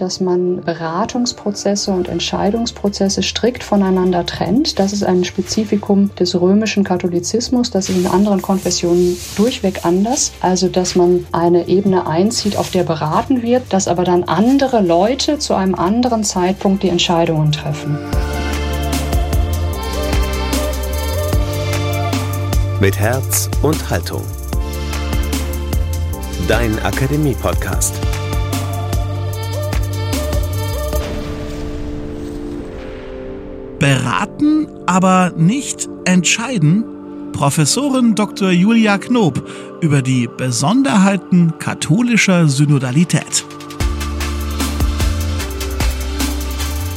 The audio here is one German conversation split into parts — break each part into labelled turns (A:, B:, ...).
A: dass man Beratungsprozesse und Entscheidungsprozesse strikt voneinander trennt. Das ist ein Spezifikum des römischen Katholizismus. Das ist in anderen Konfessionen durchweg anders. Also, dass man eine Ebene einzieht, auf der beraten wird, dass aber dann andere Leute zu einem anderen Zeitpunkt die Entscheidungen treffen.
B: Mit Herz und Haltung. Dein Akademie-Podcast.
C: Beraten, aber nicht entscheiden? Professorin Dr. Julia Knob über die Besonderheiten katholischer Synodalität.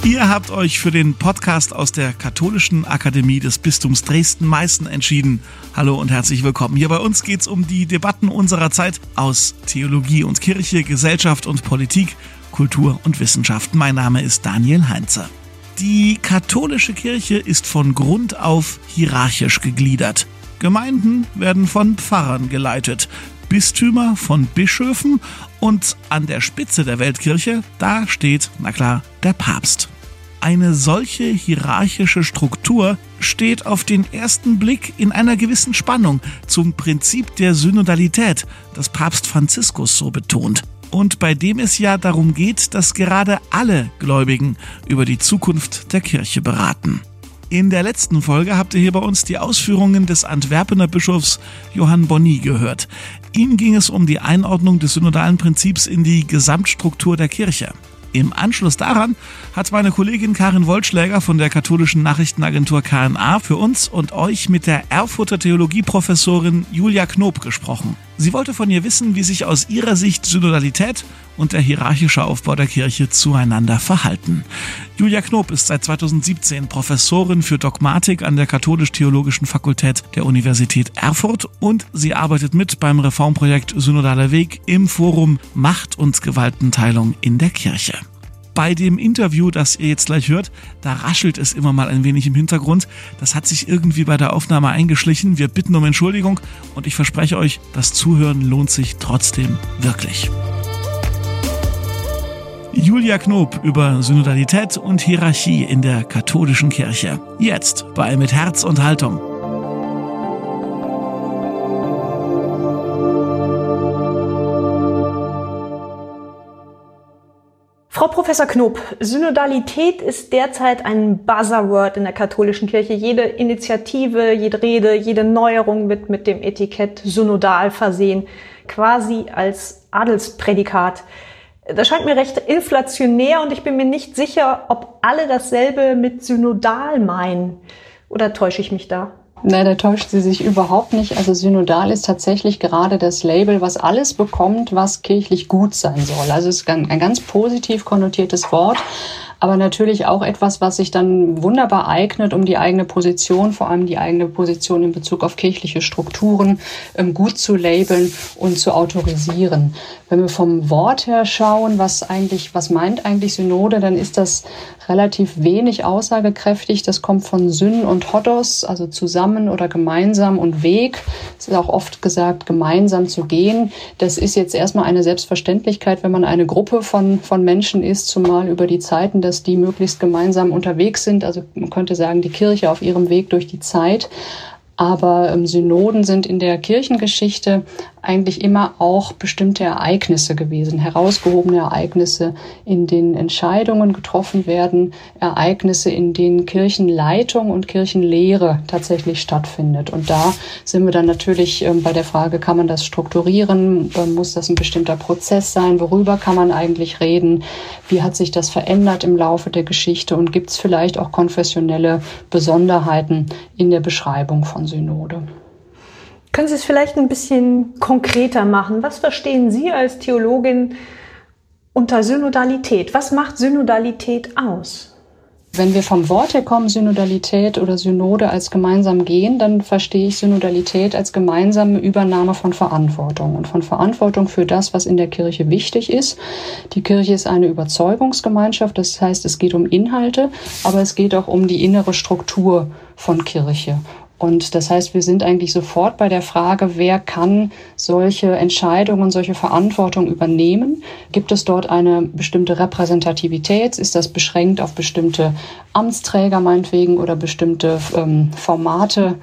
C: Ihr habt euch für den Podcast aus der Katholischen Akademie des Bistums Dresden-Meißen entschieden. Hallo und herzlich willkommen. Hier bei uns geht es um die Debatten unserer Zeit aus Theologie und Kirche, Gesellschaft und Politik, Kultur und Wissenschaft. Mein Name ist Daniel Heinze. Die katholische Kirche ist von Grund auf hierarchisch gegliedert. Gemeinden werden von Pfarrern geleitet, Bistümer von Bischöfen und an der Spitze der Weltkirche, da steht, na klar, der Papst. Eine solche hierarchische Struktur steht auf den ersten Blick in einer gewissen Spannung zum Prinzip der Synodalität, das Papst Franziskus so betont und bei dem es ja darum geht, dass gerade alle Gläubigen über die Zukunft der Kirche beraten. In der letzten Folge habt ihr hier bei uns die Ausführungen des Antwerpener Bischofs Johann Bonny gehört. Ihm ging es um die Einordnung des synodalen Prinzips in die Gesamtstruktur der Kirche. Im Anschluss daran hat meine Kollegin Karin Wollschläger von der katholischen Nachrichtenagentur KNA für uns und euch mit der Erfurter Theologieprofessorin Julia Knob gesprochen. Sie wollte von ihr wissen, wie sich aus ihrer Sicht Synodalität und der hierarchische Aufbau der Kirche zueinander verhalten. Julia Knob ist seit 2017 Professorin für Dogmatik an der Katholisch-Theologischen Fakultät der Universität Erfurt und sie arbeitet mit beim Reformprojekt Synodaler Weg im Forum Macht und Gewaltenteilung in der Kirche bei dem Interview, das ihr jetzt gleich hört, da raschelt es immer mal ein wenig im Hintergrund. Das hat sich irgendwie bei der Aufnahme eingeschlichen. Wir bitten um Entschuldigung und ich verspreche euch, das Zuhören lohnt sich trotzdem wirklich. Julia Knob über Synodalität und Hierarchie in der katholischen Kirche. Jetzt bei Mit Herz und Haltung.
D: Frau Professor Knob, Synodalität ist derzeit ein Buzzword in der katholischen Kirche. Jede Initiative, jede Rede, jede Neuerung wird mit dem Etikett synodal versehen, quasi als Adelsprädikat. Das scheint mir recht inflationär und ich bin mir nicht sicher, ob alle dasselbe mit synodal meinen. Oder täusche ich mich da?
A: Nein, da täuscht sie sich überhaupt nicht. Also synodal ist tatsächlich gerade das Label, was alles bekommt, was kirchlich gut sein soll. Also es ist ein, ganz positiv konnotiertes Wort aber natürlich auch etwas, was sich dann wunderbar eignet, um die eigene Position, vor allem die eigene Position in Bezug auf kirchliche Strukturen, ähm, gut zu labeln und zu autorisieren. Wenn wir vom Wort her schauen, was eigentlich, was meint eigentlich Synode, dann ist das relativ wenig aussagekräftig. Das kommt von Syn und Hodos, also zusammen oder gemeinsam und Weg. Es ist auch oft gesagt, gemeinsam zu gehen. Das ist jetzt erstmal eine Selbstverständlichkeit, wenn man eine Gruppe von, von Menschen ist, zumal über die Zeiten, dass die möglichst gemeinsam unterwegs sind. Also man könnte sagen, die Kirche auf ihrem Weg durch die Zeit. Aber ähm, Synoden sind in der Kirchengeschichte eigentlich immer auch bestimmte Ereignisse gewesen, herausgehobene Ereignisse, in denen Entscheidungen getroffen werden, Ereignisse, in denen Kirchenleitung und Kirchenlehre tatsächlich stattfindet. Und da sind wir dann natürlich ähm, bei der Frage, kann man das strukturieren? Ähm, muss das ein bestimmter Prozess sein? Worüber kann man eigentlich reden? Wie hat sich das verändert im Laufe der Geschichte? Und gibt es vielleicht auch konfessionelle Besonderheiten in der Beschreibung von Synode?
D: Können Sie es vielleicht ein bisschen konkreter machen? Was verstehen Sie als Theologin unter Synodalität? Was macht Synodalität aus?
A: Wenn wir vom Wort her kommen, Synodalität oder Synode als gemeinsam gehen, dann verstehe ich Synodalität als gemeinsame Übernahme von Verantwortung und von Verantwortung für das, was in der Kirche wichtig ist. Die Kirche ist eine Überzeugungsgemeinschaft, das heißt, es geht um Inhalte, aber es geht auch um die innere Struktur von Kirche. Und das heißt, wir sind eigentlich sofort bei der Frage, wer kann solche Entscheidungen, solche Verantwortung übernehmen? Gibt es dort eine bestimmte Repräsentativität? Ist das beschränkt auf bestimmte Amtsträger meinetwegen oder bestimmte ähm, Formate?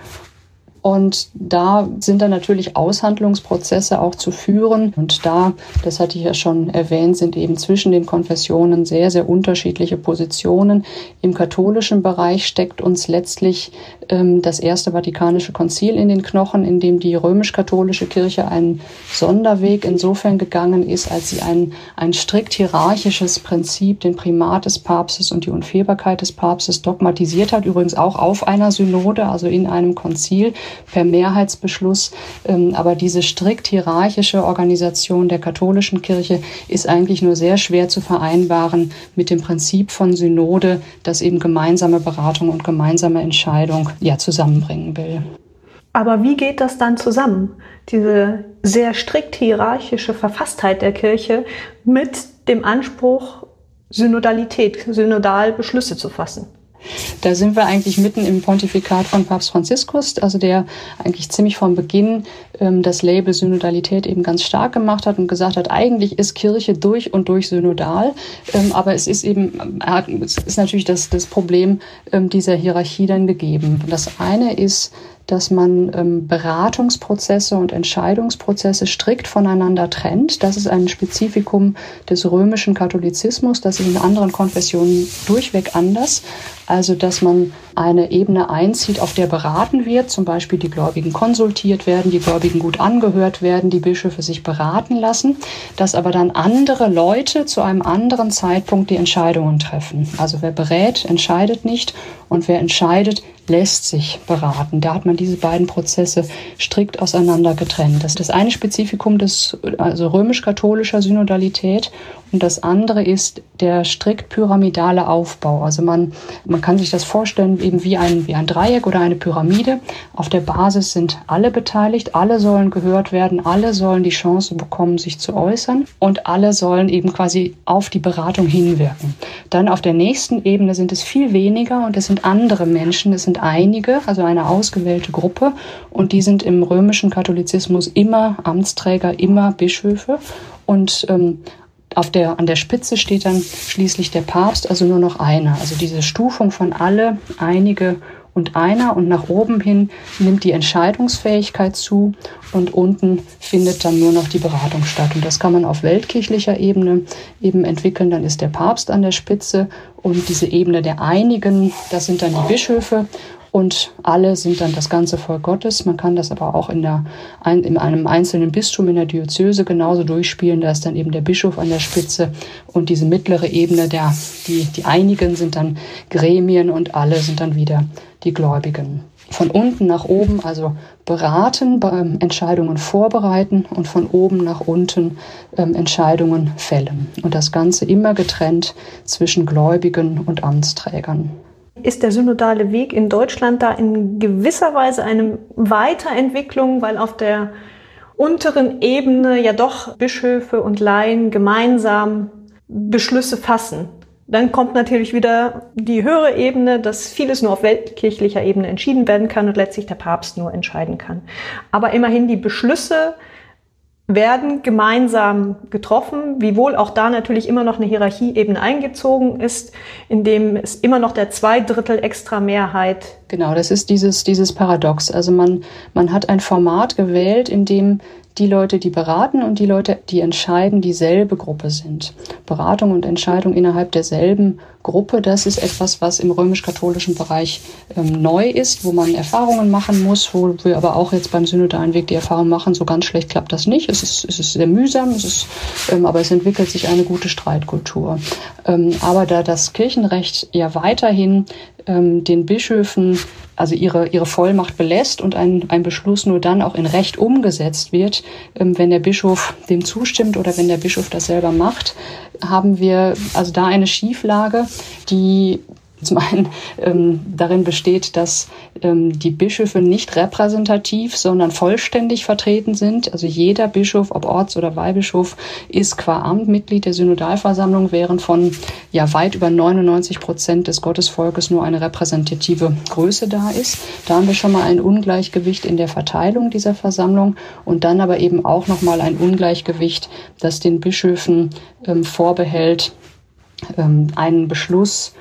A: Und da sind dann natürlich Aushandlungsprozesse auch zu führen. Und da, das hatte ich ja schon erwähnt, sind eben zwischen den Konfessionen sehr, sehr unterschiedliche Positionen. Im katholischen Bereich steckt uns letztlich ähm, das Erste Vatikanische Konzil in den Knochen, in dem die römisch-katholische Kirche einen Sonderweg insofern gegangen ist, als sie ein, ein strikt hierarchisches Prinzip, den Primat des Papstes und die Unfehlbarkeit des Papstes dogmatisiert hat, übrigens auch auf einer Synode, also in einem Konzil per Mehrheitsbeschluss. Ähm, aber diese strikt hierarchische Organisation der katholischen Kirche ist eigentlich nur sehr schwer zu vereinbaren mit dem Prinzip von Synode, das eben gemeinsame Beratung und gemeinsame Entscheidung ja zusammenbringen will.
D: Aber wie geht das dann zusammen? Diese sehr strikt hierarchische Verfasstheit der Kirche mit dem Anspruch, Synodalität, synodal Beschlüsse zu fassen.
A: Da sind wir eigentlich mitten im Pontifikat von Papst Franziskus, also der eigentlich ziemlich vom Beginn ähm, das Label Synodalität eben ganz stark gemacht hat und gesagt hat, eigentlich ist Kirche durch und durch synodal, ähm, aber es ist eben, es ist natürlich das, das Problem ähm, dieser Hierarchie dann gegeben. Das eine ist, dass man ähm, Beratungsprozesse und Entscheidungsprozesse strikt voneinander trennt. Das ist ein Spezifikum des römischen Katholizismus. Das ist in anderen Konfessionen durchweg anders. Also, dass man eine Ebene einzieht, auf der beraten wird, zum Beispiel die Gläubigen konsultiert werden, die Gläubigen gut angehört werden, die Bischöfe sich beraten lassen, dass aber dann andere Leute zu einem anderen Zeitpunkt die Entscheidungen treffen. Also wer berät, entscheidet nicht und wer entscheidet, lässt sich beraten. Da hat man diese beiden Prozesse strikt auseinander getrennt. Das ist das eine Spezifikum des also römisch-katholischer Synodalität und das andere ist der strikt pyramidale Aufbau. Also man, man kann sich das vorstellen eben wie ein, wie ein Dreieck oder eine Pyramide. Auf der Basis sind alle beteiligt, alle sollen gehört werden, alle sollen die Chance bekommen, sich zu äußern und alle sollen eben quasi auf die Beratung hinwirken. Dann auf der nächsten Ebene sind es viel weniger und es sind andere Menschen, es sind einige, also eine ausgewählte Gruppe und die sind im römischen Katholizismus immer Amtsträger, immer Bischöfe und ähm, auf der, an der Spitze steht dann schließlich der Papst, also nur noch einer. Also diese Stufung von alle, einige und einer und nach oben hin nimmt die Entscheidungsfähigkeit zu und unten findet dann nur noch die Beratung statt. Und das kann man auf weltkirchlicher Ebene eben entwickeln. Dann ist der Papst an der Spitze und diese Ebene der Einigen, das sind dann die Bischöfe und alle sind dann das ganze Volk Gottes. Man kann das aber auch in, der, in einem einzelnen Bistum in der Diözese genauso durchspielen. Da ist dann eben der Bischof an der Spitze und diese mittlere Ebene, der, die, die einigen sind dann Gremien und alle sind dann wieder die Gläubigen. Von unten nach oben, also beraten, ähm, Entscheidungen vorbereiten und von oben nach unten ähm, Entscheidungen fällen. Und das Ganze immer getrennt zwischen Gläubigen und Amtsträgern
D: ist der synodale Weg in Deutschland da in gewisser Weise eine Weiterentwicklung, weil auf der unteren Ebene ja doch Bischöfe und Laien gemeinsam Beschlüsse fassen. Dann kommt natürlich wieder die höhere Ebene, dass vieles nur auf weltkirchlicher Ebene entschieden werden kann und letztlich der Papst nur entscheiden kann. Aber immerhin die Beschlüsse werden gemeinsam getroffen, wiewohl auch da natürlich immer noch eine Hierarchieebene eingezogen ist, in dem es immer noch der Zweidrittel extra Mehrheit.
A: Genau, das ist dieses, dieses Paradox. Also man, man hat ein Format gewählt, in dem die Leute, die beraten und die Leute, die entscheiden, dieselbe Gruppe sind. Beratung und Entscheidung innerhalb derselben Gruppe, das ist etwas, was im römisch-katholischen Bereich ähm, neu ist, wo man Erfahrungen machen muss, wo wir aber auch jetzt beim synodalen Weg die Erfahrung machen, so ganz schlecht klappt das nicht. Es ist, es ist sehr mühsam, es ist, ähm, aber es entwickelt sich eine gute Streitkultur. Ähm, aber da das Kirchenrecht ja weiterhin ähm, den Bischöfen also ihre, ihre Vollmacht belässt und ein, ein Beschluss nur dann auch in Recht umgesetzt wird, ähm, wenn der Bischof dem zustimmt oder wenn der Bischof das selber macht, haben wir also da eine Schieflage, die zum einen ähm, darin besteht, dass ähm, die Bischöfe nicht repräsentativ, sondern vollständig vertreten sind. Also jeder Bischof, ob Orts- oder Weihbischof, ist qua Amt Mitglied der Synodalversammlung, während von ja weit über 99 Prozent des Gottesvolkes nur eine repräsentative Größe da ist. Da haben wir schon mal ein Ungleichgewicht in der Verteilung dieser Versammlung und dann aber eben auch noch mal ein Ungleichgewicht, das den Bischöfen ähm, vorbehält, ähm, einen Beschluss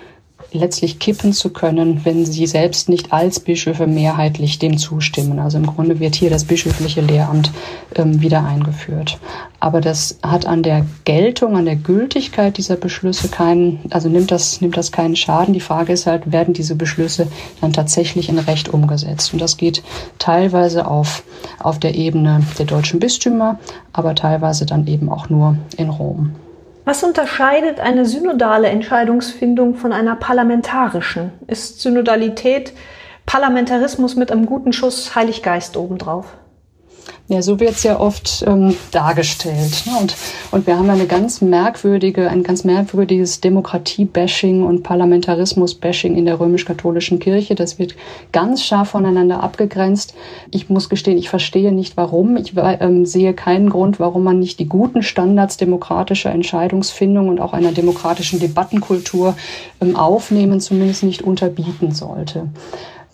A: letztlich kippen zu können, wenn sie selbst nicht als Bischöfe mehrheitlich dem zustimmen. Also im Grunde wird hier das bischöfliche Lehramt ähm, wieder eingeführt. Aber das hat an der Geltung, an der Gültigkeit dieser Beschlüsse keinen, also nimmt das, nimmt das keinen Schaden. Die Frage ist halt, werden diese Beschlüsse dann tatsächlich in Recht umgesetzt? Und das geht teilweise auf, auf der Ebene der deutschen Bistümer, aber teilweise dann eben auch nur in Rom.
D: Was unterscheidet eine synodale Entscheidungsfindung von einer parlamentarischen? Ist Synodalität Parlamentarismus mit einem guten Schuss Heiliggeist obendrauf?
A: Ja, so wird es ja oft ähm, dargestellt. Ne? Und, und wir haben eine ganz merkwürdige, ein ganz merkwürdiges Demokratie-Bashing und Parlamentarismus-Bashing in der römisch-katholischen Kirche. Das wird ganz scharf voneinander abgegrenzt. Ich muss gestehen, ich verstehe nicht, warum. Ich ähm, sehe keinen Grund, warum man nicht die guten Standards demokratischer Entscheidungsfindung und auch einer demokratischen Debattenkultur ähm, aufnehmen, zumindest nicht unterbieten sollte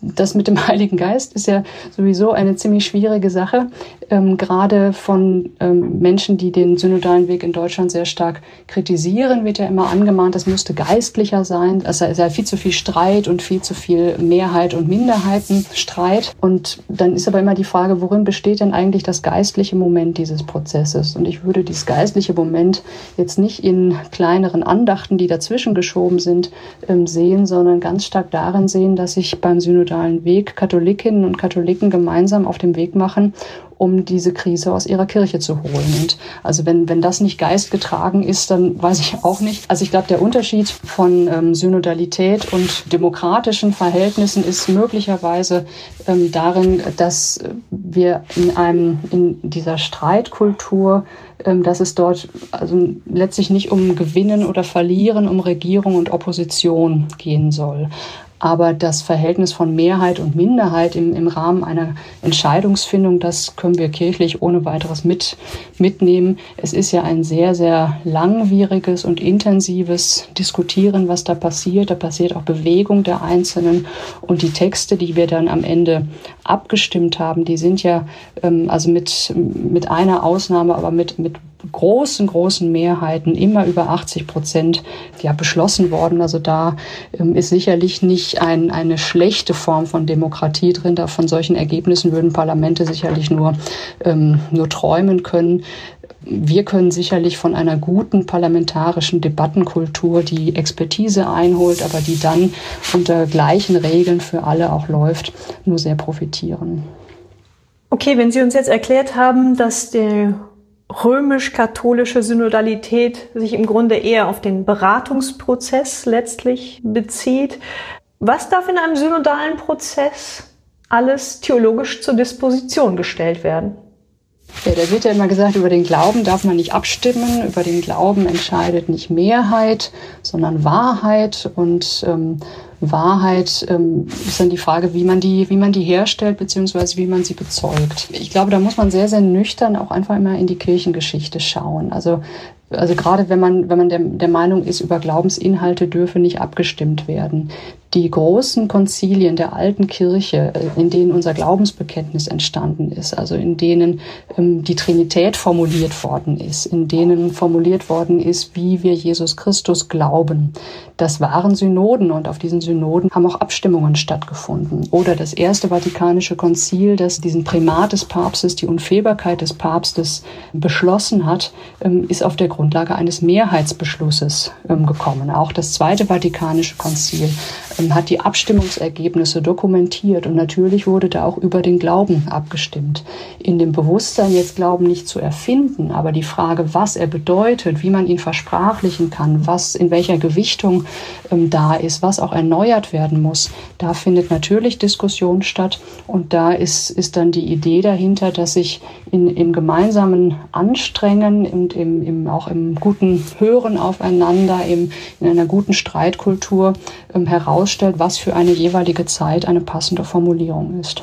A: das mit dem Heiligen Geist ist ja sowieso eine ziemlich schwierige Sache, ähm, gerade von ähm, Menschen, die den synodalen Weg in Deutschland sehr stark kritisieren, wird ja immer angemahnt, das müsste geistlicher sein. Es sei viel zu viel Streit und viel zu viel Mehrheit und Minderheitenstreit. Und dann ist aber immer die Frage, worin besteht denn eigentlich das geistliche Moment dieses Prozesses? Und ich würde dieses geistliche Moment jetzt nicht in kleineren Andachten, die dazwischen geschoben sind, ähm, sehen, sondern ganz stark darin sehen, dass ich beim Synodalen synodalen Weg Katholikinnen und Katholiken gemeinsam auf dem Weg machen, um diese Krise aus ihrer Kirche zu holen. Und also wenn, wenn das nicht geistgetragen ist, dann weiß ich auch nicht. Also ich glaube, der Unterschied von ähm, Synodalität und demokratischen Verhältnissen ist möglicherweise ähm, darin, dass wir in einem, in dieser Streitkultur ähm, dass es dort also letztlich nicht um Gewinnen oder Verlieren, um Regierung und Opposition gehen soll. Aber das Verhältnis von Mehrheit und Minderheit im, im Rahmen einer Entscheidungsfindung, das können wir kirchlich ohne weiteres mit, mitnehmen. Es ist ja ein sehr, sehr langwieriges und intensives Diskutieren, was da passiert. Da passiert auch Bewegung der Einzelnen. Und die Texte, die wir dann am Ende abgestimmt haben, die sind ja ähm, also mit, mit einer Ausnahme, aber mit, mit großen, großen Mehrheiten, immer über 80 Prozent, ja, beschlossen worden. Also da ähm, ist sicherlich nicht ein, eine schlechte Form von Demokratie drin. Da von solchen Ergebnissen würden Parlamente sicherlich nur, ähm, nur träumen können. Wir können sicherlich von einer guten parlamentarischen Debattenkultur, die Expertise einholt, aber die dann unter gleichen Regeln für alle auch läuft, nur sehr profitieren.
D: Okay, wenn Sie uns jetzt erklärt haben, dass der römisch-katholische Synodalität sich im Grunde eher auf den Beratungsprozess letztlich bezieht. Was darf in einem synodalen Prozess alles theologisch zur Disposition gestellt werden?
A: Ja, da wird ja immer gesagt, über den Glauben darf man nicht abstimmen, über den Glauben entscheidet nicht Mehrheit, sondern Wahrheit und ähm, Wahrheit ähm, ist dann die Frage, wie man die, wie man die herstellt, beziehungsweise wie man sie bezeugt. Ich glaube, da muss man sehr, sehr nüchtern auch einfach immer in die Kirchengeschichte schauen. Also also gerade wenn man, wenn man der, der Meinung ist, über Glaubensinhalte dürfe nicht abgestimmt werden. Die großen Konzilien der alten Kirche, äh, in denen unser Glaubensbekenntnis entstanden ist, also in denen ähm, die Trinität formuliert worden ist, in denen formuliert worden ist, wie wir Jesus Christus glauben, das waren Synoden und auf diesen Synoden haben auch Abstimmungen stattgefunden. Oder das Erste Vatikanische Konzil, das diesen Primat des Papstes, die Unfehlbarkeit des Papstes beschlossen hat, ähm, ist auf der Grundlage eines Mehrheitsbeschlusses ähm, gekommen. Auch das Zweite Vatikanische Konzil ähm, hat die Abstimmungsergebnisse dokumentiert und natürlich wurde da auch über den Glauben abgestimmt. In dem Bewusstsein, jetzt Glauben nicht zu erfinden, aber die Frage, was er bedeutet, wie man ihn versprachlichen kann, was in welcher Gewichtung ähm, da ist, was auch erneuert werden muss, da findet natürlich Diskussion statt. Und da ist, ist dann die Idee dahinter, dass sich in, im gemeinsamen Anstrengen und im, im, auch im guten Hören aufeinander, im, in einer guten Streitkultur ähm, herausstellt, was für eine jeweilige Zeit eine passende Formulierung ist.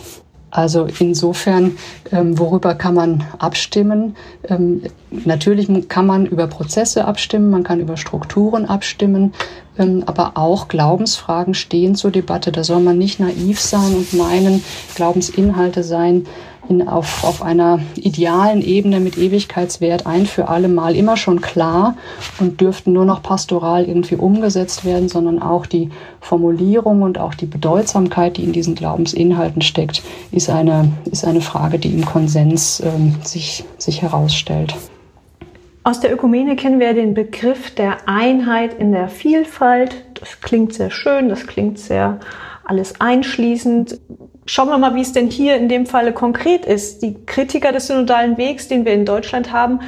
A: Also insofern, ähm, worüber kann man abstimmen? Ähm, natürlich kann man über Prozesse abstimmen, man kann über Strukturen abstimmen, aber auch Glaubensfragen stehen zur Debatte. Da soll man nicht naiv sein und meinen, Glaubensinhalte seien in, auf, auf einer idealen Ebene mit Ewigkeitswert ein für alle Mal immer schon klar und dürften nur noch pastoral irgendwie umgesetzt werden, sondern auch die Formulierung und auch die Bedeutsamkeit, die in diesen Glaubensinhalten steckt, ist eine, ist eine Frage, die im Konsens ähm, sich, sich herausstellt.
D: Aus der Ökumene kennen wir den Begriff der Einheit in der Vielfalt. Das klingt sehr schön, das klingt sehr alles einschließend. Schauen wir mal, wie es denn hier in dem Falle konkret ist. Die Kritiker des synodalen Wegs, den wir in Deutschland haben,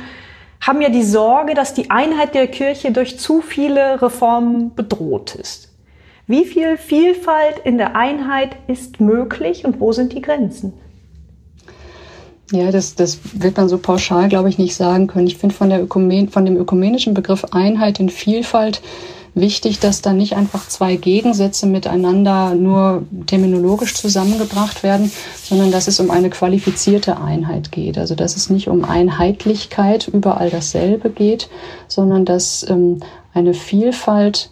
D: haben ja die Sorge, dass die Einheit der Kirche durch zu viele Reformen bedroht ist. Wie viel Vielfalt in der Einheit ist möglich und wo sind die Grenzen?
A: Ja, das, das wird man so pauschal, glaube ich, nicht sagen können. Ich finde von, der Ökumen, von dem ökumenischen Begriff Einheit in Vielfalt wichtig, dass da nicht einfach zwei Gegensätze miteinander nur terminologisch zusammengebracht werden, sondern dass es um eine qualifizierte Einheit geht. Also dass es nicht um Einheitlichkeit überall dasselbe geht, sondern dass ähm, eine Vielfalt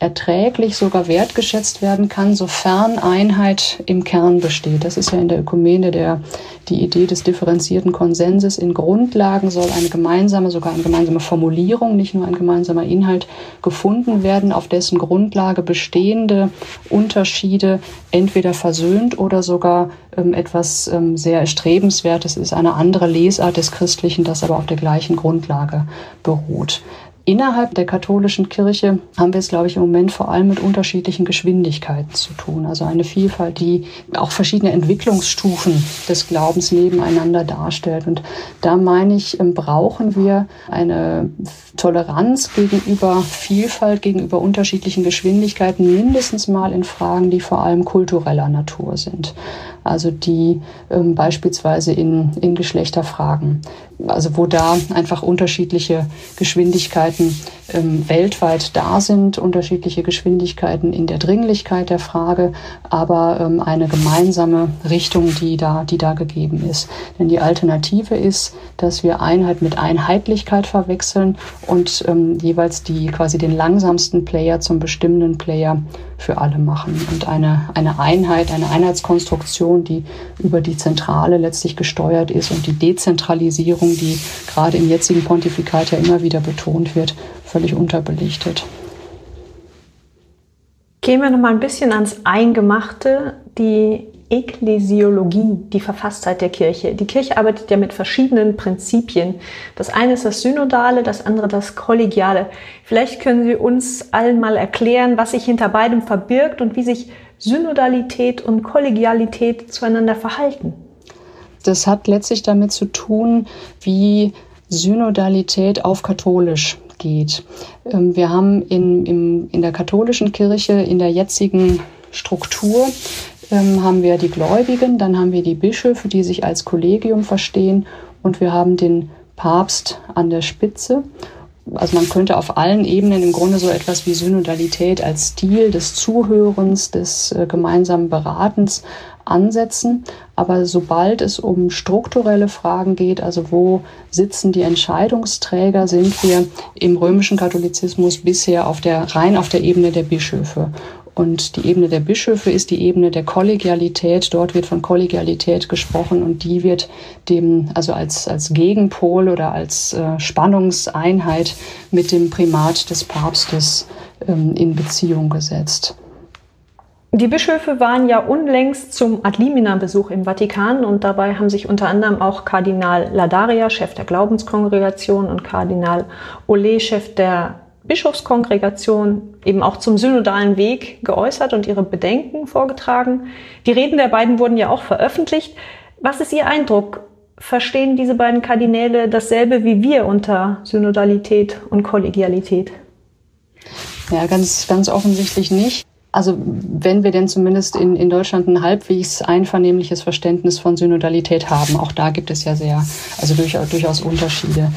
A: erträglich sogar wertgeschätzt werden kann, sofern Einheit im Kern besteht. Das ist ja in der Ökumene der, die Idee des differenzierten Konsenses. In Grundlagen soll eine gemeinsame, sogar eine gemeinsame Formulierung, nicht nur ein gemeinsamer Inhalt gefunden werden, auf dessen Grundlage bestehende Unterschiede entweder versöhnt oder sogar ähm, etwas ähm, sehr Erstrebenswertes ist, eine andere Lesart des Christlichen, das aber auf der gleichen Grundlage beruht. Innerhalb der katholischen Kirche haben wir es, glaube ich, im Moment vor allem mit unterschiedlichen Geschwindigkeiten zu tun. Also eine Vielfalt, die auch verschiedene Entwicklungsstufen des Glaubens nebeneinander darstellt. Und da meine ich, ähm, brauchen wir eine Toleranz gegenüber Vielfalt, gegenüber unterschiedlichen Geschwindigkeiten, mindestens mal in Fragen, die vor allem kultureller Natur sind also die ähm, beispielsweise in, in Geschlechterfragen, also wo da einfach unterschiedliche Geschwindigkeiten ähm, weltweit da sind, unterschiedliche Geschwindigkeiten in der Dringlichkeit der Frage, aber ähm, eine gemeinsame Richtung, die da, die da gegeben ist. Denn die Alternative ist, dass wir Einheit mit Einheitlichkeit verwechseln und ähm, jeweils die quasi den langsamsten Player zum bestimmenden Player für alle machen und eine, eine Einheit, eine Einheitskonstruktion, die über die Zentrale letztlich gesteuert ist und die Dezentralisierung, die gerade im jetzigen Pontifikat ja immer wieder betont wird, völlig unterbelichtet.
D: Gehen wir noch mal ein bisschen ans Eingemachte, die Ekklesiologie, die Verfasstheit der Kirche. Die Kirche arbeitet ja mit verschiedenen Prinzipien. Das eine ist das Synodale, das andere das Kollegiale. Vielleicht können Sie uns allen mal erklären, was sich hinter beidem verbirgt und wie sich Synodalität und Kollegialität zueinander verhalten.
A: Das hat letztlich damit zu tun, wie Synodalität auf katholisch geht. Ähm, wir haben in, in, in der katholischen Kirche in der jetzigen Struktur ähm, haben wir die Gläubigen, dann haben wir die Bischöfe, die sich als Kollegium verstehen und wir haben den Papst an der Spitze. Also man könnte auf allen Ebenen im Grunde so etwas wie Synodalität als Stil des Zuhörens, des äh, gemeinsamen Beratens ansetzen. Aber sobald es um strukturelle Fragen geht, also wo sitzen die Entscheidungsträger, sind wir im römischen Katholizismus bisher auf der, rein auf der Ebene der Bischöfe. Und die Ebene der Bischöfe ist die Ebene der Kollegialität. Dort wird von Kollegialität gesprochen und die wird dem, also als, als Gegenpol oder als äh, Spannungseinheit mit dem Primat des Papstes ähm, in Beziehung gesetzt.
D: Die Bischöfe waren ja unlängst zum Adlimina-Besuch im Vatikan und dabei haben sich unter anderem auch Kardinal Ladaria, Chef der Glaubenskongregation, und Kardinal Ole, Chef der Bischofskongregation eben auch zum synodalen Weg geäußert und ihre Bedenken vorgetragen. Die Reden der beiden wurden ja auch veröffentlicht. Was ist Ihr Eindruck? Verstehen diese beiden Kardinäle dasselbe wie wir unter Synodalität und Kollegialität?
A: Ja, ganz, ganz offensichtlich nicht. Also wenn wir denn zumindest in, in Deutschland ein halbwegs einvernehmliches Verständnis von Synodalität haben, auch da gibt es ja sehr, also durchaus, durchaus Unterschiede.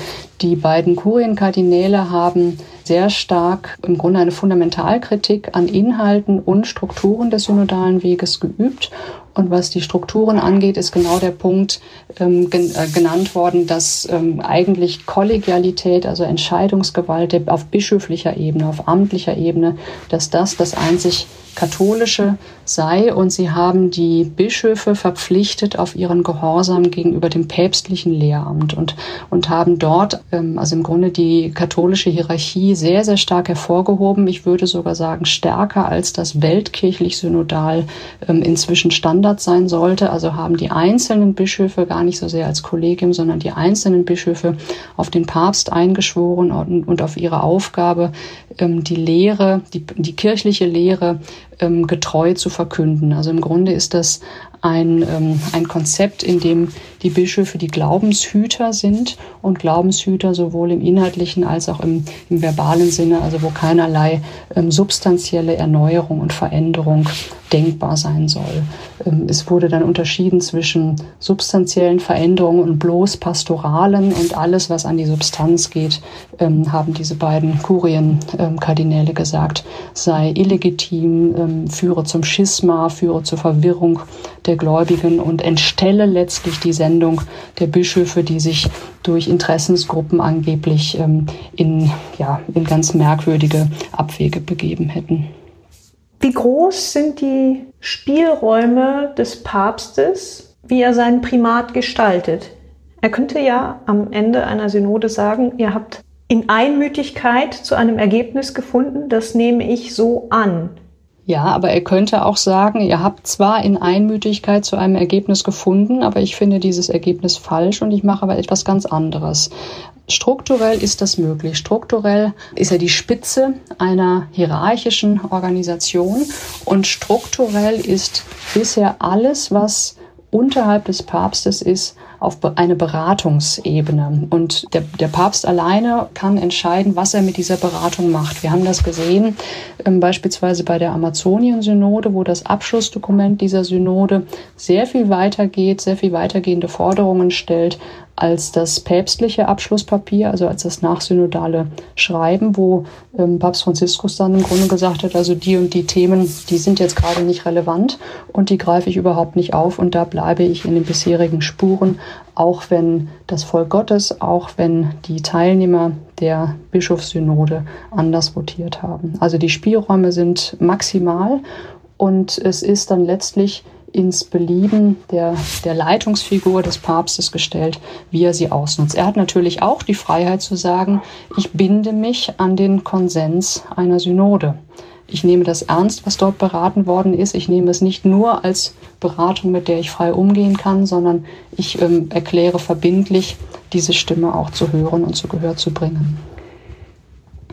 A: Die beiden Kurienkardinäle haben sehr stark im Grunde eine Fundamentalkritik an Inhalten und Strukturen des synodalen Weges geübt. Und was die Strukturen angeht, ist genau der Punkt ähm, äh, genannt worden, dass ähm, eigentlich Kollegialität, also Entscheidungsgewalt auf bischöflicher Ebene, auf amtlicher Ebene, dass das das einzig katholische sei und sie haben die Bischöfe verpflichtet auf ihren Gehorsam gegenüber dem päpstlichen Lehramt und, und haben dort ähm, also im Grunde die katholische Hierarchie sehr, sehr stark hervorgehoben. Ich würde sogar sagen, stärker als das weltkirchlich synodal ähm, inzwischen Standard sein sollte. Also haben die einzelnen Bischöfe gar nicht so sehr als Kollegium, sondern die einzelnen Bischöfe auf den Papst eingeschworen und, und auf ihre Aufgabe, ähm, die Lehre, die, die kirchliche Lehre ähm, getreu zu verkünden. Also im Grunde ist das ein, ähm, ein Konzept, in dem die Bischöfe die Glaubenshüter sind und Glaubenshüter sowohl im inhaltlichen als auch im, im verbalen Sinne, also wo keinerlei ähm, substanzielle Erneuerung und Veränderung denkbar sein soll. Ähm, es wurde dann unterschieden zwischen substanziellen Veränderungen und bloß pastoralen und alles, was an die Substanz geht, ähm, haben diese beiden Kurienkardinäle ähm, gesagt, sei illegitim, führe zum Schisma, führe zur Verwirrung der Gläubigen und entstelle letztlich die Sendung der Bischöfe, die sich durch Interessensgruppen angeblich in, ja, in ganz merkwürdige Abwege begeben hätten.
D: Wie groß sind die Spielräume des Papstes, wie er sein Primat gestaltet? Er könnte ja am Ende einer Synode sagen, ihr habt in Einmütigkeit zu einem Ergebnis gefunden, das nehme ich so an.
A: Ja, aber er könnte auch sagen, ihr habt zwar in Einmütigkeit zu einem Ergebnis gefunden, aber ich finde dieses Ergebnis falsch und ich mache aber etwas ganz anderes. Strukturell ist das möglich. Strukturell ist er die Spitze einer hierarchischen Organisation und strukturell ist bisher alles, was unterhalb des Papstes ist, auf eine Beratungsebene. Und der, der Papst alleine kann entscheiden, was er mit dieser Beratung macht. Wir haben das gesehen, ähm, beispielsweise bei der Amazonien-Synode, wo das Abschlussdokument dieser Synode sehr viel weitergeht, sehr viel weitergehende Forderungen stellt als das päpstliche Abschlusspapier, also als das nachsynodale Schreiben, wo ähm, Papst Franziskus dann im Grunde gesagt hat, also die und die Themen, die sind jetzt gerade nicht relevant und die greife ich überhaupt nicht auf und da bleibe ich in den bisherigen Spuren, auch wenn das Volk Gottes, auch wenn die Teilnehmer der Bischofssynode anders votiert haben. Also die Spielräume sind maximal und es ist dann letztlich ins Belieben der, der Leitungsfigur des Papstes gestellt, wie er sie ausnutzt. Er hat natürlich auch die Freiheit zu sagen, ich binde mich an den Konsens einer Synode. Ich nehme das ernst, was dort beraten worden ist. Ich nehme es nicht nur als Beratung, mit der ich frei umgehen kann, sondern ich ähm, erkläre verbindlich, diese Stimme auch zu hören und zu Gehör zu bringen.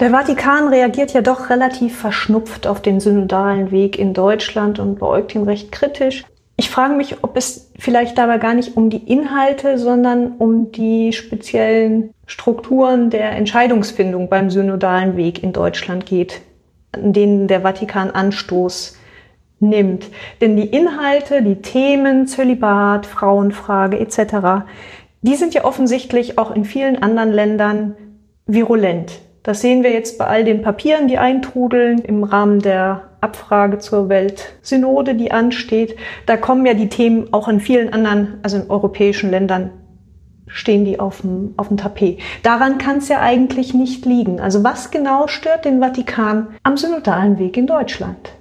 D: Der Vatikan reagiert ja doch relativ verschnupft auf den synodalen Weg in Deutschland und beäugt ihn recht kritisch. Ich frage mich, ob es vielleicht dabei gar nicht um die Inhalte, sondern um die speziellen Strukturen der Entscheidungsfindung beim synodalen Weg in Deutschland geht, an denen der Vatikan Anstoß nimmt. Denn die Inhalte, die Themen, Zölibat, Frauenfrage etc., die sind ja offensichtlich auch in vielen anderen Ländern virulent. Das sehen wir jetzt bei all den Papieren, die eintrudeln im Rahmen der Abfrage zur Weltsynode, die ansteht. Da kommen ja die Themen auch in vielen anderen, also in europäischen Ländern stehen die auf dem, auf dem Tapet. Daran kann es ja eigentlich nicht liegen. Also was genau stört den Vatikan am synodalen Weg in Deutschland?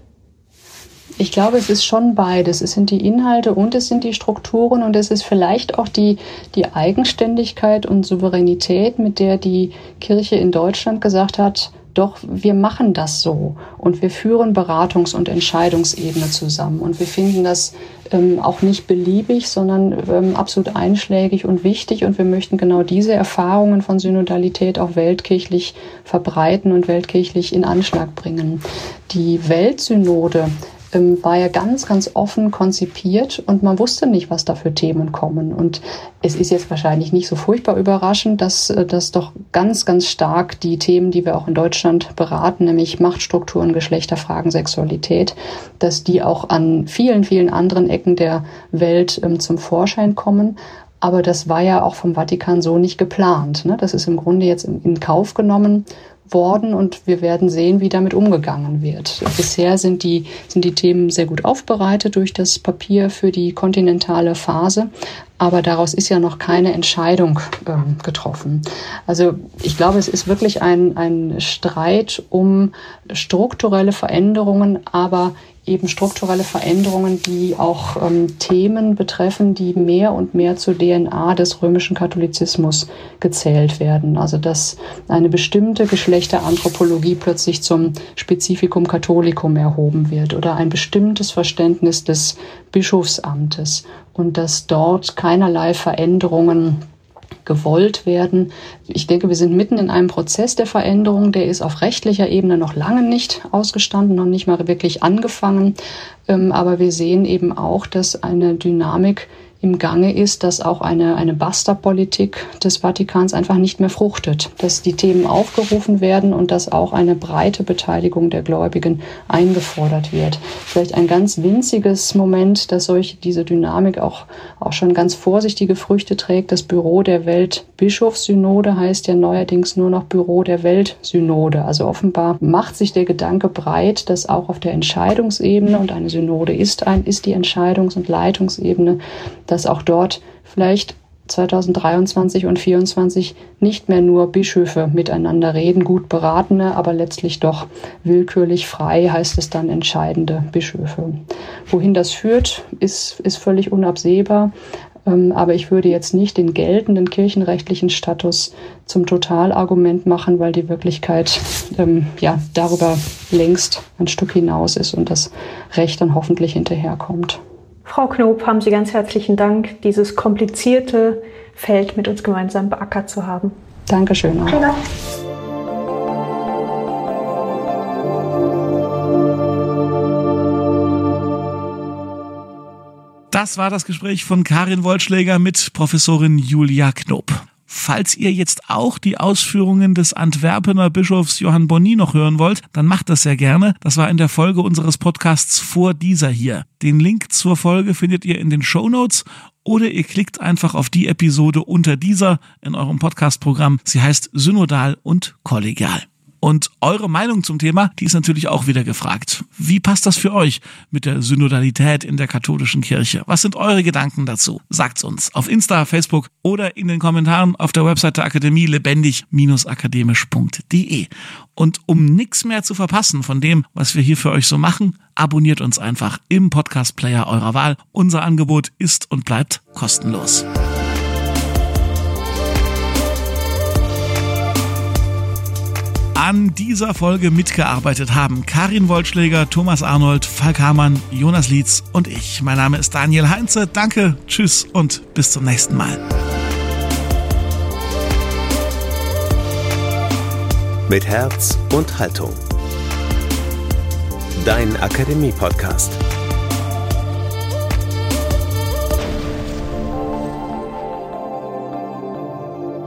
A: Ich glaube, es ist schon beides. Es sind die Inhalte und es sind die Strukturen und es ist vielleicht auch die, die Eigenständigkeit und Souveränität, mit der die Kirche in Deutschland gesagt hat, doch wir machen das so. Und wir führen Beratungs- und Entscheidungsebene zusammen. Und wir finden das ähm, auch nicht beliebig, sondern ähm, absolut einschlägig und wichtig. Und wir möchten genau diese Erfahrungen von Synodalität auch weltkirchlich verbreiten und weltkirchlich in Anschlag bringen. Die Weltsynode ähm, war ja ganz, ganz offen konzipiert und man wusste nicht, was da für Themen kommen. Und es ist jetzt wahrscheinlich nicht so furchtbar überraschend, dass, äh, dass doch ganz, ganz stark die Themen, die wir auch in Deutschland beraten, nämlich Machtstrukturen, Geschlechterfragen, Sexualität, dass die auch an vielen, vielen anderen Ecken der Welt ähm, zum Vorschein kommen. Aber das war ja auch vom Vatikan so nicht geplant. Ne? Das ist im Grunde jetzt in Kauf genommen worden und wir werden sehen, wie damit umgegangen wird. Bisher sind die, sind die Themen sehr gut aufbereitet durch das Papier für die kontinentale Phase, aber daraus ist ja noch keine Entscheidung ähm, getroffen. Also ich glaube, es ist wirklich ein, ein Streit um strukturelle Veränderungen, aber eben strukturelle Veränderungen, die auch ähm, Themen betreffen, die mehr und mehr zur DNA des römischen Katholizismus gezählt werden. Also dass eine bestimmte Geschlechteranthropologie plötzlich zum Spezifikum Katholicum erhoben wird oder ein bestimmtes Verständnis des Bischofsamtes und dass dort keinerlei Veränderungen gewollt werden. Ich denke, wir sind mitten in einem Prozess der Veränderung, der ist auf rechtlicher Ebene noch lange nicht ausgestanden, noch nicht mal wirklich angefangen. Ähm, aber wir sehen eben auch, dass eine Dynamik im Gange ist, dass auch eine, eine Basta-Politik des Vatikans einfach nicht mehr fruchtet, dass die Themen aufgerufen werden und dass auch eine breite Beteiligung der Gläubigen eingefordert wird. Vielleicht ein ganz winziges Moment, dass solche, diese Dynamik auch, auch schon ganz vorsichtige Früchte trägt. Das Büro der Weltbischofssynode heißt ja neuerdings nur noch Büro der Weltsynode. Also offenbar macht sich der Gedanke breit, dass auch auf der Entscheidungsebene und eine Synode ist ein, ist die Entscheidungs- und Leitungsebene, dass auch dort vielleicht 2023 und 2024 nicht mehr nur Bischöfe miteinander reden, gut beratene, aber letztlich doch willkürlich frei, heißt es dann entscheidende Bischöfe. Wohin das führt, ist, ist völlig unabsehbar. Ähm, aber ich würde jetzt nicht den geltenden kirchenrechtlichen Status zum Totalargument machen, weil die Wirklichkeit ähm, ja darüber längst ein Stück hinaus ist und das Recht dann hoffentlich hinterherkommt.
D: Frau Knob, haben Sie ganz herzlichen Dank, dieses komplizierte Feld mit uns gemeinsam beackert zu haben.
A: Dankeschön. Auch. Vielen Dank.
C: Das war das Gespräch von Karin Wollschläger mit Professorin Julia Knob. Falls ihr jetzt auch die Ausführungen des Antwerpener Bischofs Johann Bonny noch hören wollt, dann macht das sehr gerne. Das war in der Folge unseres Podcasts vor dieser hier. Den Link zur Folge findet ihr in den Show Notes oder ihr klickt einfach auf die Episode unter dieser in eurem Podcast-Programm. Sie heißt Synodal und Kollegial. Und eure Meinung zum Thema, die ist natürlich auch wieder gefragt. Wie passt das für euch mit der Synodalität in der katholischen Kirche? Was sind eure Gedanken dazu? Sagt's uns auf Insta, Facebook oder in den Kommentaren auf der Website der Akademie lebendig-akademisch.de. Und um nichts mehr zu verpassen von dem, was wir hier für euch so machen, abonniert uns einfach im Podcast-Player eurer Wahl. Unser Angebot ist und bleibt kostenlos. An dieser Folge mitgearbeitet haben Karin Wollschläger, Thomas Arnold, Falk Hamann, Jonas Lietz und ich. Mein Name ist Daniel Heinze. Danke, tschüss und bis zum nächsten Mal.
B: Mit Herz und Haltung. Dein Akademie-Podcast.